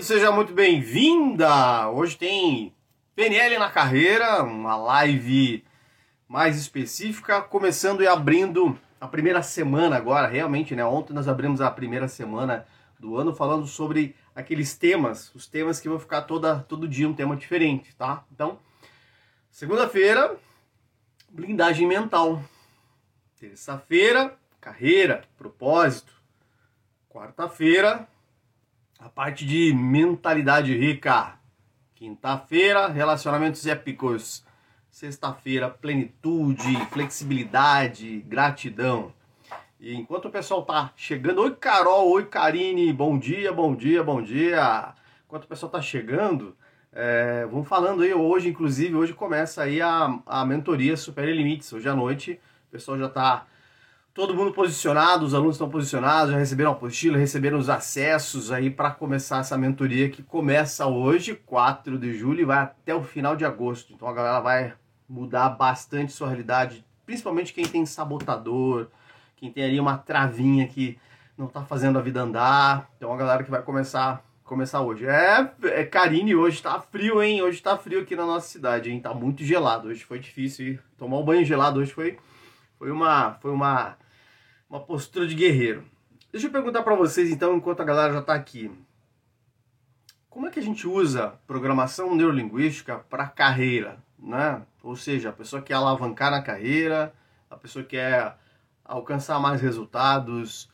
Seja muito bem-vinda! Hoje tem PNL na carreira, uma live mais específica, começando e abrindo a primeira semana agora, realmente, né? Ontem nós abrimos a primeira semana do ano falando sobre aqueles temas, os temas que vão ficar toda, todo dia um tema diferente, tá? Então, segunda-feira, blindagem mental. Terça-feira, carreira, propósito. Quarta-feira, a parte de mentalidade rica. Quinta-feira, relacionamentos épicos. Sexta-feira, plenitude, flexibilidade, gratidão. E enquanto o pessoal tá chegando, oi Carol, oi Karine, bom dia, bom dia, bom dia. Enquanto o pessoal tá chegando, é, vamos falando aí hoje, inclusive, hoje começa aí a, a mentoria Super Limites. Hoje à noite, o pessoal já tá todo mundo posicionado, os alunos estão posicionados, já receberam a apostila, receberam os acessos aí para começar essa mentoria que começa hoje, 4 de julho, e vai até o final de agosto. Então a galera vai mudar bastante sua realidade, principalmente quem tem sabotador, quem tem ali uma travinha que não tá fazendo a vida andar. Então a galera que vai começar começar hoje. É, é Karine, hoje tá frio, hein? Hoje tá frio aqui na nossa cidade, hein? Tá muito gelado. Hoje foi difícil ir. tomar um banho gelado hoje foi foi uma foi uma uma postura de guerreiro. Deixa eu perguntar para vocês então, enquanto a galera já está aqui. Como é que a gente usa programação neurolinguística para carreira, né? Ou seja, a pessoa quer alavancar na carreira, a pessoa quer alcançar mais resultados,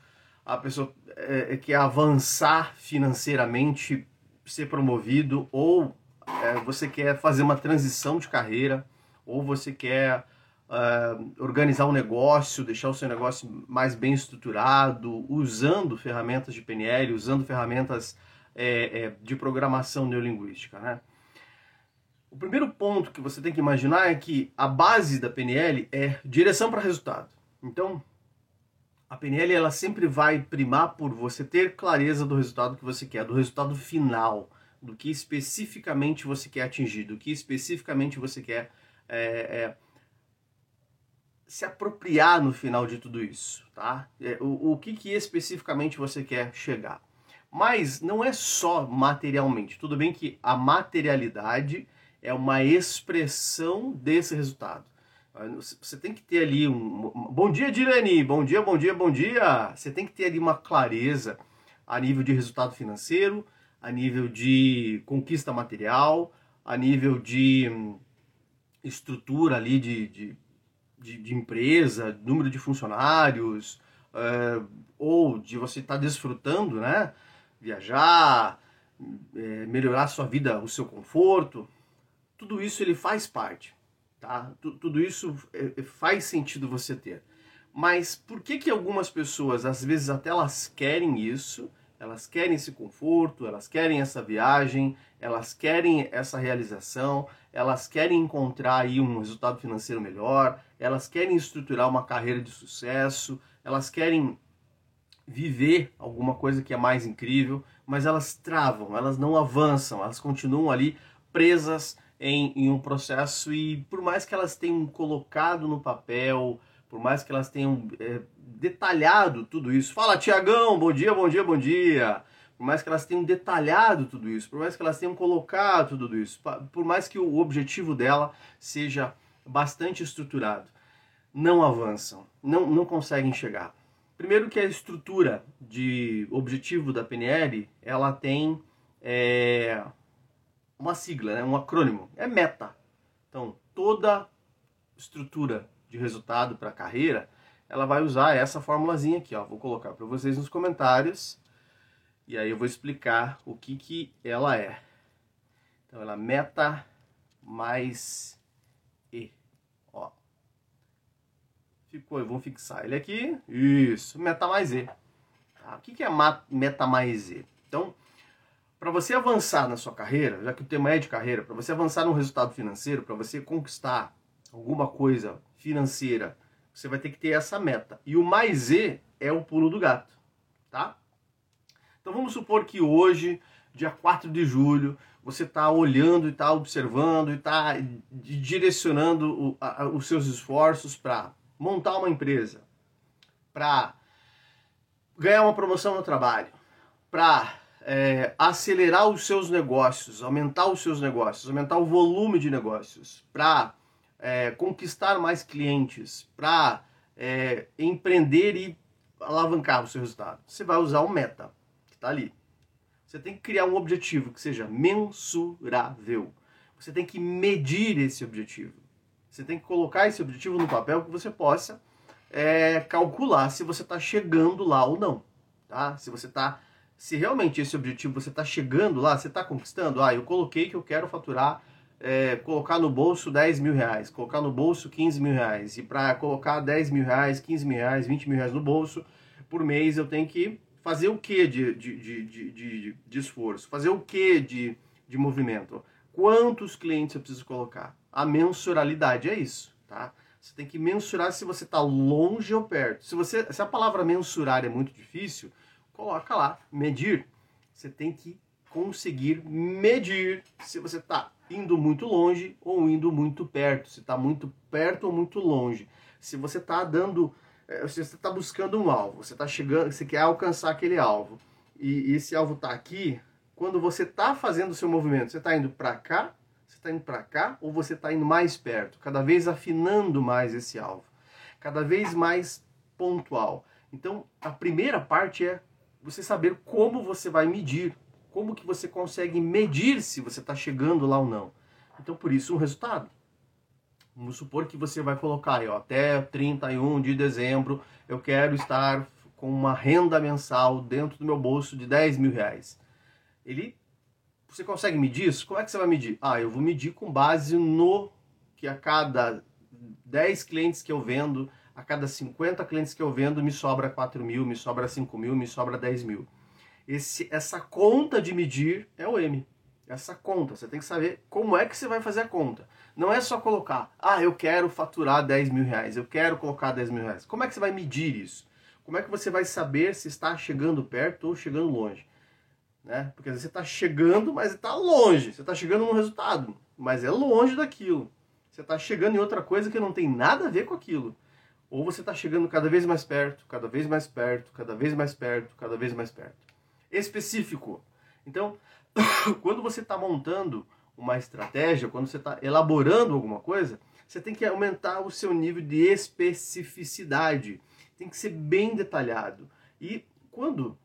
a pessoa é, é quer avançar financeiramente, ser promovido, ou é, você quer fazer uma transição de carreira, ou você quer uh, organizar um negócio, deixar o seu negócio mais bem estruturado, usando ferramentas de PNL, usando ferramentas é, é, de programação neurolinguística, né? O primeiro ponto que você tem que imaginar é que a base da PNL é direção para resultado. Então, a PNL ela sempre vai primar por você ter clareza do resultado que você quer, do resultado final, do que especificamente você quer atingir, do que especificamente você quer é, é, se apropriar no final de tudo isso, tá? É, o, o que, que especificamente você quer chegar. Mas não é só materialmente. Tudo bem que a materialidade é uma expressão desse resultado. Você tem que ter ali um. Bom dia, Dirani! Bom dia, bom dia, bom dia! Você tem que ter ali uma clareza a nível de resultado financeiro, a nível de conquista material, a nível de hum, estrutura ali de, de de, de empresa, número de funcionários, é, ou de você estar tá desfrutando, né? Viajar, é, melhorar a sua vida, o seu conforto, tudo isso ele faz parte, tá? tudo isso é, faz sentido você ter. Mas por que que algumas pessoas, às vezes até elas querem isso, elas querem esse conforto, elas querem essa viagem, elas querem essa realização, elas querem encontrar aí um resultado financeiro melhor, elas querem estruturar uma carreira de sucesso, elas querem viver alguma coisa que é mais incrível, mas elas travam, elas não avançam, elas continuam ali presas em, em um processo e por mais que elas tenham colocado no papel, por mais que elas tenham é, detalhado tudo isso, fala Tiagão, bom dia, bom dia, bom dia, por mais que elas tenham detalhado tudo isso, por mais que elas tenham colocado tudo isso, por mais que o objetivo dela seja bastante estruturado, não avançam, não, não conseguem chegar. Primeiro que a estrutura de objetivo da PNL, ela tem é, uma sigla, né, um acrônimo, é META. Então, toda estrutura de resultado para a carreira, ela vai usar essa formulazinha aqui, ó. Vou colocar para vocês nos comentários e aí eu vou explicar o que que ela é. Então, ela é meta mais Ficou, vamos fixar ele aqui. Isso, meta mais E. Tá? O que é meta mais E? Então, para você avançar na sua carreira, já que o tema é de carreira, para você avançar no resultado financeiro, para você conquistar alguma coisa financeira, você vai ter que ter essa meta. E o mais E é o pulo do gato, tá? Então vamos supor que hoje, dia 4 de julho, você está olhando e está observando e está direcionando os seus esforços para montar uma empresa, para ganhar uma promoção no trabalho, para é, acelerar os seus negócios, aumentar os seus negócios, aumentar o volume de negócios, para é, conquistar mais clientes, para é, empreender e alavancar o seu resultado, você vai usar o meta, está ali. Você tem que criar um objetivo que seja mensurável. Você tem que medir esse objetivo. Você tem que colocar esse objetivo no papel que você possa é, calcular se você está chegando lá ou não. Tá? Se você está. Se realmente esse objetivo você está chegando lá, você está conquistando. Ah, eu coloquei que eu quero faturar, é, colocar no bolso 10 mil reais, colocar no bolso 15 mil reais. E para colocar 10 mil reais, 15 mil reais, 20 mil reais no bolso por mês, eu tenho que fazer o que de, de, de, de, de esforço? Fazer o que de, de movimento? Quantos clientes eu preciso colocar? A mensuralidade é isso, tá? Você tem que mensurar se você está longe ou perto. Se, você, se a palavra mensurar é muito difícil, coloca lá, medir. Você tem que conseguir medir se você está indo muito longe ou indo muito perto. Se está muito perto ou muito longe. Se você está dando, você está buscando um alvo, você está chegando, você quer alcançar aquele alvo e, e esse alvo está aqui. Quando você está fazendo o seu movimento, você está indo para cá está indo para cá ou você está indo mais perto, cada vez afinando mais esse alvo, cada vez mais pontual. Então, a primeira parte é você saber como você vai medir, como que você consegue medir se você está chegando lá ou não. Então, por isso, um resultado. Vamos supor que você vai colocar aí, ó, até 31 de dezembro eu quero estar com uma renda mensal dentro do meu bolso de 10 mil reais. Ele você consegue medir isso? Como é que você vai medir? Ah, eu vou medir com base no que a cada 10 clientes que eu vendo, a cada 50 clientes que eu vendo, me sobra 4 mil, me sobra 5 mil, me sobra 10 mil. Esse, essa conta de medir é o M. Essa conta, você tem que saber como é que você vai fazer a conta. Não é só colocar, ah, eu quero faturar 10 mil reais, eu quero colocar 10 mil reais. Como é que você vai medir isso? Como é que você vai saber se está chegando perto ou chegando longe? Né? Porque você está chegando, mas está longe. Você está chegando num resultado, mas é longe daquilo. Você está chegando em outra coisa que não tem nada a ver com aquilo. Ou você está chegando cada vez mais perto, cada vez mais perto, cada vez mais perto, cada vez mais perto. Específico. Então, quando você está montando uma estratégia, quando você está elaborando alguma coisa, você tem que aumentar o seu nível de especificidade. Tem que ser bem detalhado. E quando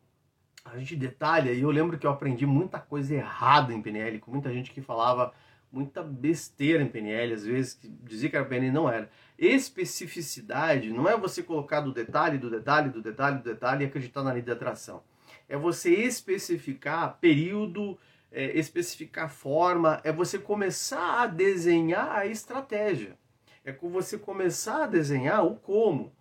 a gente detalha, e eu lembro que eu aprendi muita coisa errada em PNL, com muita gente que falava muita besteira em PNL, às vezes que dizia que era PNL não era. Especificidade não é você colocar do detalhe, do detalhe, do detalhe, do detalhe e acreditar na lei da atração. É você especificar período, é, especificar forma, é você começar a desenhar a estratégia. É com você começar a desenhar o como.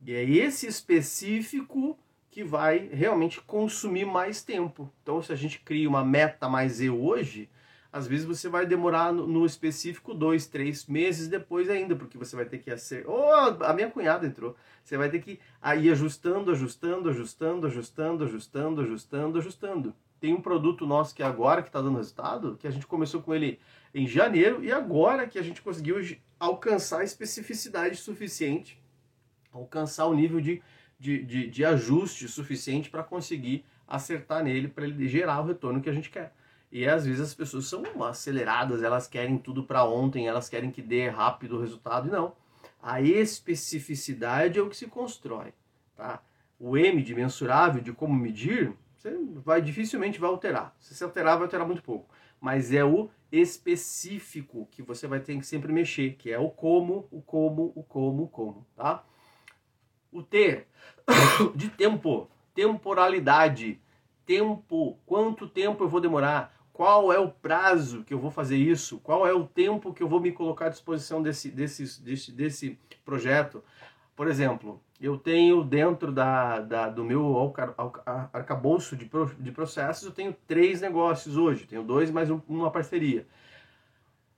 E é esse específico que vai realmente consumir mais tempo. Então, se a gente cria uma meta mais eu hoje, às vezes você vai demorar no, no específico dois, três meses depois ainda, porque você vai ter que acertar. Oh, a minha cunhada entrou. Você vai ter que ir ajustando, ajustando, ajustando, ajustando, ajustando, ajustando, ajustando. Tem um produto nosso que é agora que está dando resultado, que a gente começou com ele em janeiro e agora que a gente conseguiu alcançar a especificidade suficiente, alcançar o nível de de, de, de ajuste suficiente para conseguir acertar nele, para ele gerar o retorno que a gente quer. E às vezes as pessoas são aceleradas, elas querem tudo para ontem, elas querem que dê rápido o resultado, e não. A especificidade é o que se constrói. Tá? O M de mensurável, de como medir, você vai dificilmente vai alterar. Se você alterar, vai alterar muito pouco. Mas é o específico que você vai ter que sempre mexer, que é o como, o como, o como, o como, tá? O T de tempo, temporalidade, tempo, quanto tempo eu vou demorar, qual é o prazo que eu vou fazer isso, qual é o tempo que eu vou me colocar à disposição desse, desse, desse, desse projeto. Por exemplo, eu tenho dentro da, da do meu arcabouço de, de processos, eu tenho três negócios hoje, tenho dois mais um, uma parceria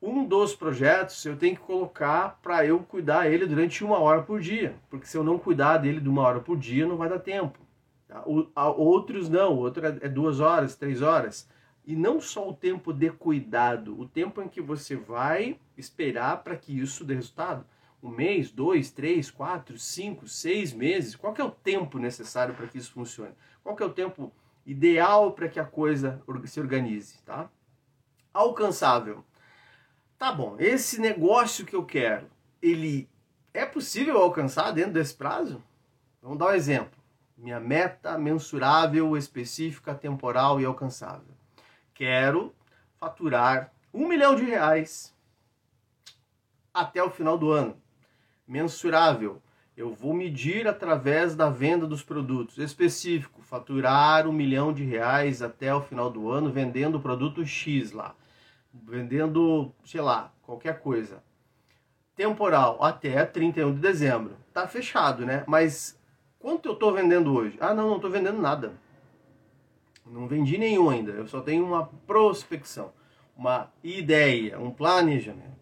um dos projetos eu tenho que colocar para eu cuidar ele durante uma hora por dia, porque se eu não cuidar dele de uma hora por dia não vai dar tempo. Tá? Outros não, outro é, é duas horas, três horas. E não só o tempo de cuidado, o tempo em que você vai esperar para que isso dê resultado. Um mês, dois, três, quatro, cinco, seis meses. Qual é o tempo necessário para que isso funcione? Qual é o tempo ideal para que a coisa se organize, tá? Alcançável. Tá bom, esse negócio que eu quero, ele é possível alcançar dentro desse prazo? Vamos dar um exemplo. Minha meta mensurável, específica, temporal e alcançável. Quero faturar um milhão de reais até o final do ano. Mensurável. Eu vou medir através da venda dos produtos. Específico, faturar um milhão de reais até o final do ano vendendo o produto X lá. Vendendo, sei lá, qualquer coisa. Temporal, até 31 de dezembro. Tá fechado, né? Mas quanto eu estou vendendo hoje? Ah, não, não estou vendendo nada. Não vendi nenhum ainda. Eu só tenho uma prospecção, uma ideia, um planejamento.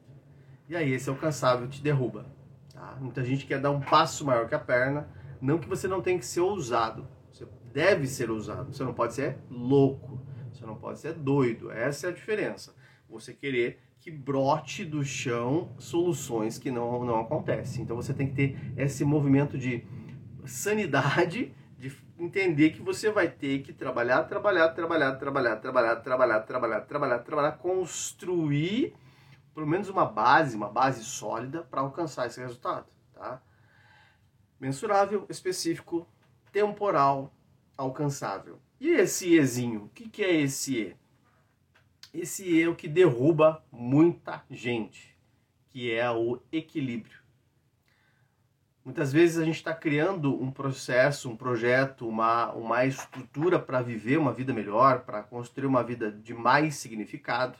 E aí esse alcançável te derruba. Tá? Muita gente quer dar um passo maior que a perna. Não que você não tenha que ser ousado. Você deve ser ousado. Você não pode ser louco. Você não pode ser doido. Essa é a diferença. Você querer que brote do chão soluções que não, não acontecem. Então você tem que ter esse movimento de sanidade, de entender que você vai ter que trabalhar, trabalhar, trabalhar, trabalhar, trabalhar, trabalhar, trabalhar, trabalhar, trabalhar, construir pelo menos uma base, uma base sólida para alcançar esse resultado, tá? Mensurável, específico, temporal, alcançável. E esse Ezinho? O que, que é esse E? Esse E é o que derruba muita gente, que é o equilíbrio. Muitas vezes a gente está criando um processo, um projeto, uma, uma estrutura para viver uma vida melhor, para construir uma vida de mais significado.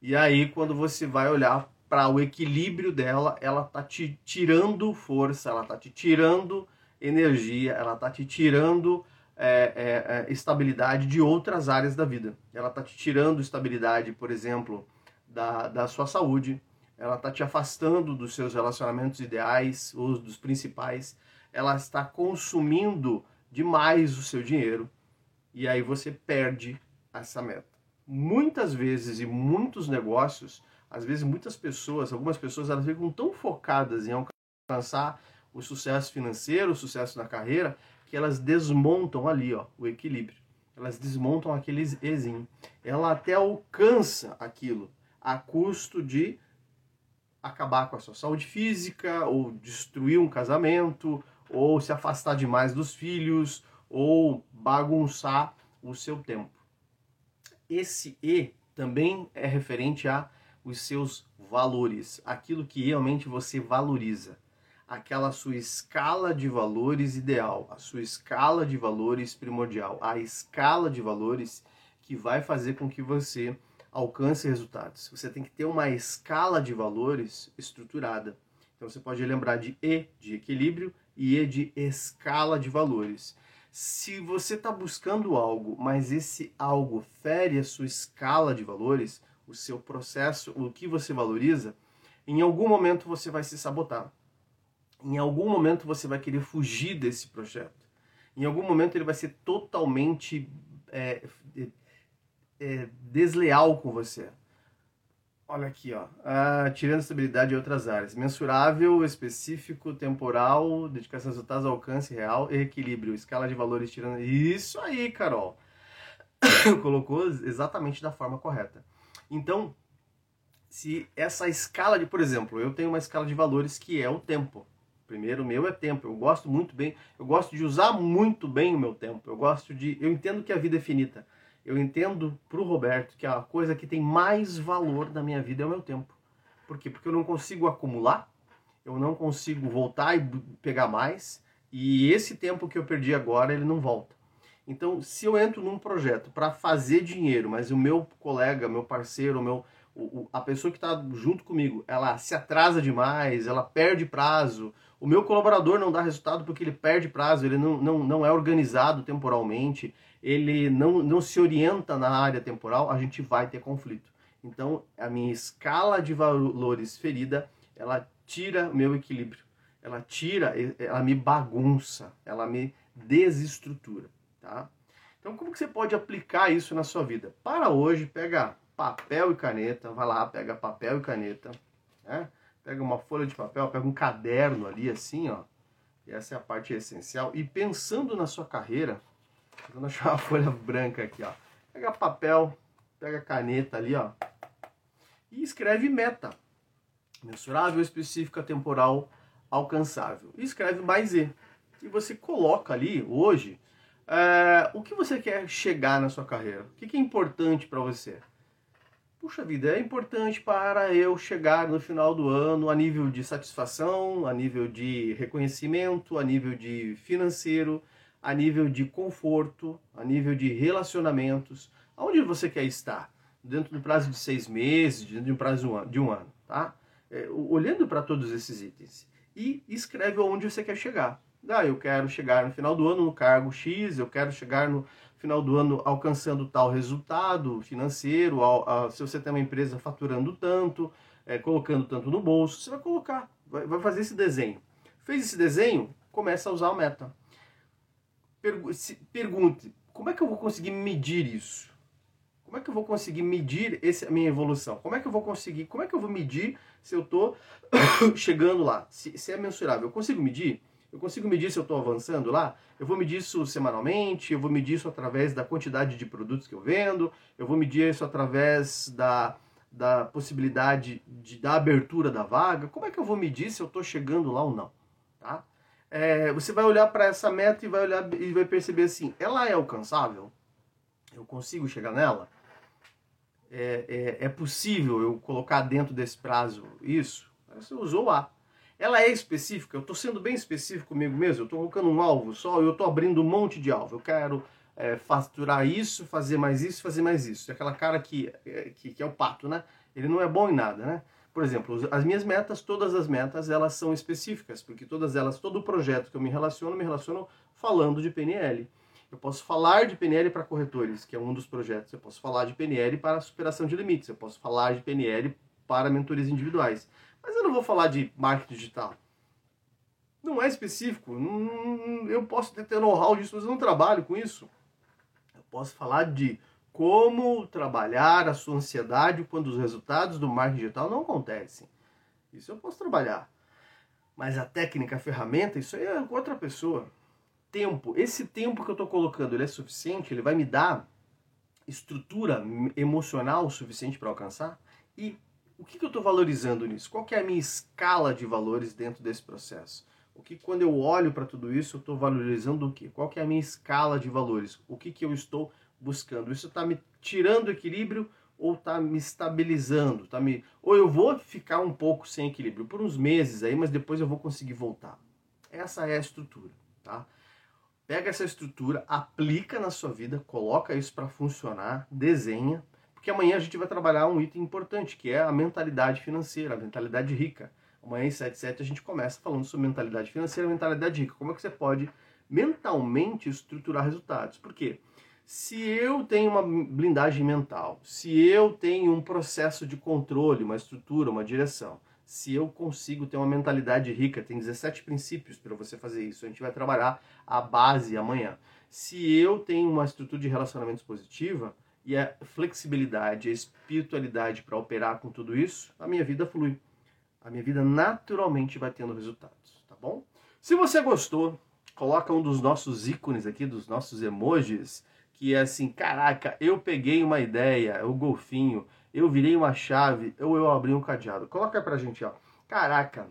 E aí, quando você vai olhar para o equilíbrio dela, ela tá te tirando força, ela tá te tirando energia, ela tá te tirando é, é, é, estabilidade de outras áreas da vida. Ela tá te tirando estabilidade, por exemplo, da, da sua saúde, ela tá te afastando dos seus relacionamentos ideais, ou dos principais, ela está consumindo demais o seu dinheiro, e aí você perde essa meta muitas vezes e muitos negócios, às vezes muitas pessoas, algumas pessoas, elas ficam tão focadas em alcançar o sucesso financeiro, o sucesso na carreira, que elas desmontam ali, ó, o equilíbrio. Elas desmontam aquele exim. Ela até alcança aquilo a custo de acabar com a sua saúde física, ou destruir um casamento, ou se afastar demais dos filhos, ou bagunçar o seu tempo. Esse E também é referente a os seus valores, aquilo que realmente você valoriza, aquela sua escala de valores ideal, a sua escala de valores primordial, a escala de valores que vai fazer com que você alcance resultados. Você tem que ter uma escala de valores estruturada. Então você pode lembrar de E de equilíbrio e E de escala de valores. Se você está buscando algo, mas esse algo fere a sua escala de valores, o seu processo, o que você valoriza, em algum momento você vai se sabotar. Em algum momento você vai querer fugir desse projeto. Em algum momento ele vai ser totalmente é, é, desleal com você. Olha aqui, ó. Ah, tirando estabilidade em outras áreas. Mensurável, específico, temporal, dedicação a resultados, alcance real e equilíbrio. Escala de valores tirando. Isso aí, Carol. Colocou exatamente da forma correta. Então, se essa escala de, por exemplo, eu tenho uma escala de valores que é o tempo. Primeiro, o meu é tempo. Eu gosto muito bem, eu gosto de usar muito bem o meu tempo. Eu gosto de, eu entendo que a vida é finita eu entendo para o Roberto que a coisa que tem mais valor na minha vida é o meu tempo. Por quê? Porque eu não consigo acumular, eu não consigo voltar e pegar mais, e esse tempo que eu perdi agora, ele não volta. Então, se eu entro num projeto para fazer dinheiro, mas o meu colega, meu parceiro, meu, o, a pessoa que está junto comigo, ela se atrasa demais, ela perde prazo, o meu colaborador não dá resultado porque ele perde prazo, ele não, não, não é organizado temporalmente, ele não, não se orienta na área temporal, a gente vai ter conflito. Então, a minha escala de valores ferida, ela tira meu equilíbrio. Ela tira, ela me bagunça, ela me desestrutura, tá? Então, como que você pode aplicar isso na sua vida? Para hoje, pega papel e caneta, vai lá, pega papel e caneta, né? Pega uma folha de papel, pega um caderno ali assim, ó. E essa é a parte essencial. E pensando na sua carreira, Vou achar uma folha branca aqui, ó. Pega papel, pega caneta ali, ó. E escreve meta. Mensurável, específica, temporal, alcançável. E escreve mais E. E você coloca ali, hoje, é, o que você quer chegar na sua carreira. O que, que é importante para você. Puxa vida, é importante para eu chegar no final do ano a nível de satisfação, a nível de reconhecimento, a nível de financeiro, a nível de conforto, a nível de relacionamentos. Aonde você quer estar? Dentro do prazo de seis meses, dentro de um prazo de um ano, tá? É, olhando para todos esses itens e escreve onde você quer chegar. Ah, eu quero chegar no final do ano no cargo X, eu quero chegar no final do ano alcançando tal resultado financeiro, se você tem uma empresa faturando tanto, é, colocando tanto no bolso, você vai colocar, vai, vai fazer esse desenho. Fez esse desenho, começa a usar a meta. Pergunte, como é que eu vou conseguir medir isso? Como é que eu vou conseguir medir esse, a minha evolução? Como é que eu vou conseguir, como é que eu vou medir se eu estou chegando lá? Se, se é mensurável, eu consigo medir? Eu consigo medir se eu estou avançando lá? Eu vou medir isso semanalmente, eu vou medir isso através da quantidade de produtos que eu vendo, eu vou medir isso através da, da possibilidade de, da abertura da vaga. Como é que eu vou medir se eu estou chegando lá ou não? Tá? É, você vai olhar para essa meta e vai olhar e vai perceber assim, ela é alcançável? Eu consigo chegar nela? É, é, é possível eu colocar dentro desse prazo isso? Você usou A ela é específica, eu estou sendo bem específico comigo mesmo, eu estou colocando um alvo só, eu estou abrindo um monte de alvo, eu quero é, faturar isso, fazer mais isso, fazer mais isso. Aquela cara que, é, que, que, é o pato, né? Ele não é bom em nada, né? Por exemplo, as minhas metas, todas as metas, elas são específicas, porque todas elas, todo projeto que eu me relaciono, me relaciono falando de PNL. Eu posso falar de PNL para corretores, que é um dos projetos. Eu posso falar de PNL para superação de limites. Eu posso falar de PNL para mentorias individuais. Mas eu não vou falar de marketing digital. Não é específico. Eu posso ter know-how disso, mas eu não trabalho com isso. Eu posso falar de como trabalhar a sua ansiedade quando os resultados do marketing digital não acontecem. Isso eu posso trabalhar. Mas a técnica, a ferramenta, isso aí é outra pessoa. Tempo. Esse tempo que eu estou colocando, ele é suficiente? Ele vai me dar estrutura emocional suficiente para alcançar? E o que, que eu estou valorizando nisso? Qual é a minha escala de valores dentro desse processo? O que quando eu olho para tudo isso, eu estou valorizando o quê? Qual é a minha escala de valores? O que, que eu estou buscando? Isso está me tirando equilíbrio ou está me estabilizando? Tá me... Ou eu vou ficar um pouco sem equilíbrio por uns meses aí, mas depois eu vou conseguir voltar. Essa é a estrutura, tá? Pega essa estrutura, aplica na sua vida, coloca isso para funcionar, desenha, porque amanhã a gente vai trabalhar um item importante, que é a mentalidade financeira, a mentalidade rica. Amanhã em 77 a gente começa falando sobre mentalidade financeira, mentalidade rica. Como é que você pode mentalmente estruturar resultados? Por quê? Se eu tenho uma blindagem mental, se eu tenho um processo de controle, uma estrutura, uma direção, se eu consigo ter uma mentalidade rica, tem 17 princípios para você fazer isso. A gente vai trabalhar a base amanhã. Se eu tenho uma estrutura de relacionamentos positiva, e a flexibilidade, a espiritualidade para operar com tudo isso, a minha vida flui. A minha vida naturalmente vai tendo resultados, tá bom? Se você gostou, coloca um dos nossos ícones aqui, dos nossos emojis, que é assim, caraca, eu peguei uma ideia, o golfinho, eu virei uma chave, ou eu abri um cadeado. Coloca pra gente, ó. Caraca,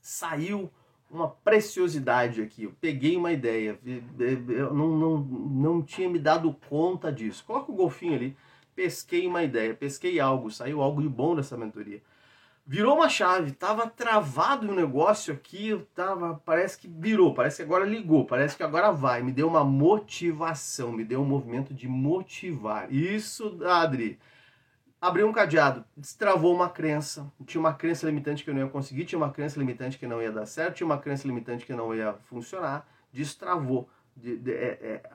saiu uma preciosidade aqui. Eu peguei uma ideia, eu não, não, não tinha me dado conta disso. Coloca o golfinho ali, pesquei uma ideia, pesquei algo, saiu algo de bom dessa mentoria. Virou uma chave, tava travado o negócio aqui, tava, parece que virou, parece que agora ligou, parece que agora vai. Me deu uma motivação, me deu um movimento de motivar. Isso, Adri, abriu um cadeado, destravou uma crença. Tinha uma crença limitante que eu não ia conseguir, tinha uma crença limitante que não ia dar certo, tinha uma crença limitante que não ia funcionar. Destravou, de, de, é, é,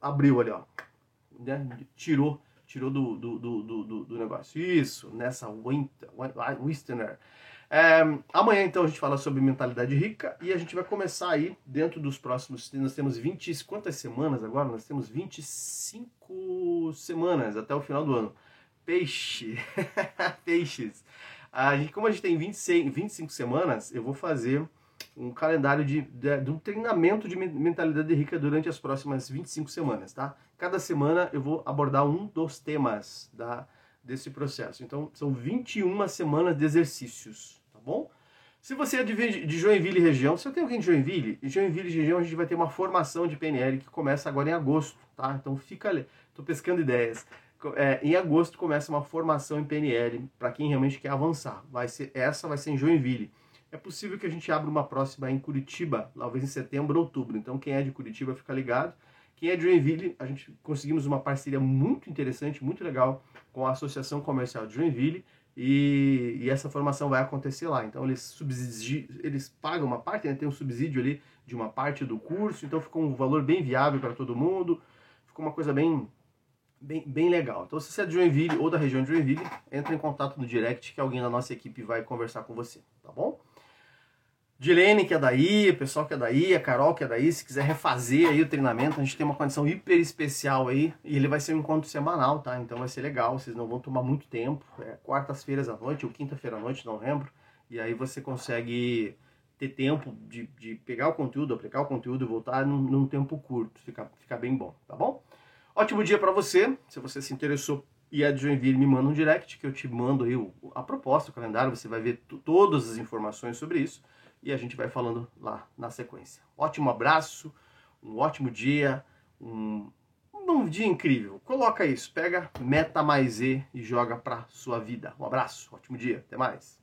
abriu ali, ó. Né? Tirou, tirou do, do, do, do, do negócio. Isso, nessa Wistener. É, amanhã, então, a gente fala sobre mentalidade rica e a gente vai começar aí dentro dos próximos. Nós temos 20. Quantas semanas agora? Nós temos 25 semanas até o final do ano peixe. Peixes. A gente, como a gente tem 26, 25 semanas, eu vou fazer um calendário de, de, de, um treinamento de mentalidade rica durante as próximas 25 semanas, tá? Cada semana eu vou abordar um dos temas da, desse processo. Então, são 21 semanas de exercícios, tá bom? Se você é de, de Joinville região, se eu tenho alguém de Joinville, em Joinville região a gente vai ter uma formação de PNL que começa agora em agosto, tá? Então fica ali, tô pescando ideias. É, em agosto começa uma formação em PNL para quem realmente quer avançar. Vai ser essa vai ser em Joinville. É possível que a gente abra uma próxima em Curitiba, talvez em setembro ou outubro. Então, quem é de Curitiba fica ligado. Quem é de Joinville, a gente conseguimos uma parceria muito interessante, muito legal com a Associação Comercial de Joinville e, e essa formação vai acontecer lá. Então, eles, subsidi, eles pagam uma parte, né? tem um subsídio ali de uma parte do curso, então ficou um valor bem viável para todo mundo. Ficou uma coisa bem, bem, bem legal. Então, se você é de Joinville ou da região de Joinville, entre em contato no direct que alguém da nossa equipe vai conversar com você, tá bom? Dilene, que é daí, o pessoal que é daí, a Carol que é daí, se quiser refazer aí o treinamento, a gente tem uma condição hiper especial aí, e ele vai ser um encontro semanal, tá? Então vai ser legal, vocês não vão tomar muito tempo, é quartas-feiras à noite ou quinta-feira à noite, não lembro, e aí você consegue ter tempo de, de pegar o conteúdo, aplicar o conteúdo e voltar num, num tempo curto, fica, fica bem bom, tá bom? Ótimo dia para você, se você se interessou e é de Joinville, me manda um direct que eu te mando aí a proposta, o calendário, você vai ver todas as informações sobre isso e a gente vai falando lá na sequência. Ótimo abraço, um ótimo dia, um, um dia incrível. Coloca isso, pega meta mais E e joga para sua vida. Um abraço, ótimo dia, até mais.